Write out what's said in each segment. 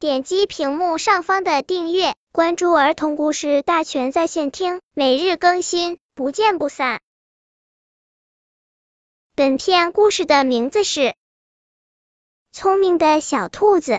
点击屏幕上方的订阅，关注儿童故事大全在线听，每日更新，不见不散。本片故事的名字是《聪明的小兔子》。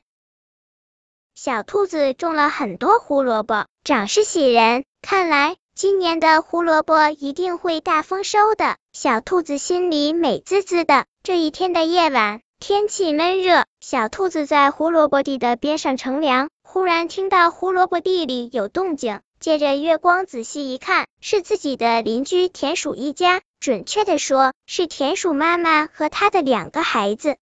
小兔子种了很多胡萝卜，长势喜人，看来今年的胡萝卜一定会大丰收的。小兔子心里美滋滋的。这一天的夜晚，天气闷热，小兔子在胡萝卜地的边上乘凉，忽然听到胡萝卜地里有动静，借着月光仔细一看，是自己的邻居田鼠一家，准确的说，是田鼠妈妈和她的两个孩子。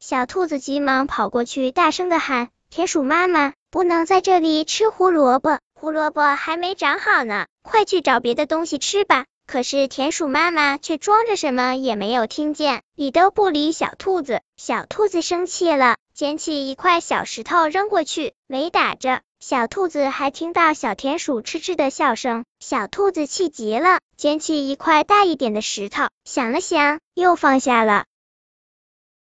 小兔子急忙跑过去，大声的喊：“田鼠妈妈，不能在这里吃胡萝卜，胡萝卜还没长好呢，快去找别的东西吃吧。”可是田鼠妈妈却装着什么也没有听见，理都不理小兔子。小兔子生气了，捡起一块小石头扔过去，没打着。小兔子还听到小田鼠痴痴的笑声，小兔子气极了，捡起一块大一点的石头，想了想，又放下了。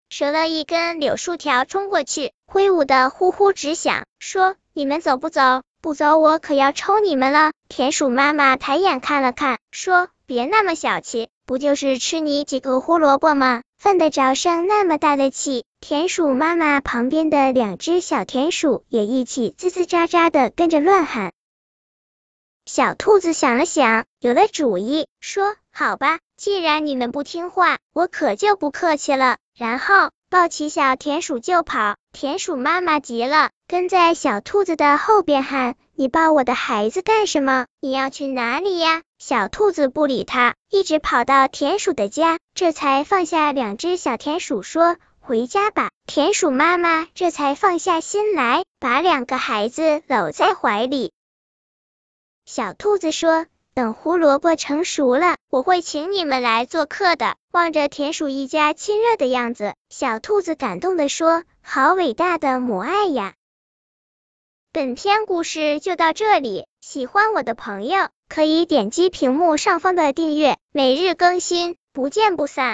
折了一根柳树条冲过去，挥舞的呼呼直响，说：“你们走不走？”不走，我可要抽你们了！田鼠妈妈抬眼看了看，说：“别那么小气，不就是吃你几个胡萝卜吗？犯得着生那么大的气？”田鼠妈妈旁边的两只小田鼠也一起吱吱喳喳的跟着乱喊。小兔子想了想，有了主意，说：“好吧，既然你们不听话，我可就不客气了。”然后抱起小田鼠就跑。田鼠妈妈急了，跟在小兔子的后边喊：“你抱我的孩子干什么？你要去哪里呀？”小兔子不理他，一直跑到田鼠的家，这才放下两只小田鼠，说：“回家吧。”田鼠妈妈这才放下心来，把两个孩子搂在怀里。小兔子说。等胡萝卜成熟了，我会请你们来做客的。望着田鼠一家亲热的样子，小兔子感动的说：“好伟大的母爱呀！”本篇故事就到这里，喜欢我的朋友可以点击屏幕上方的订阅，每日更新，不见不散。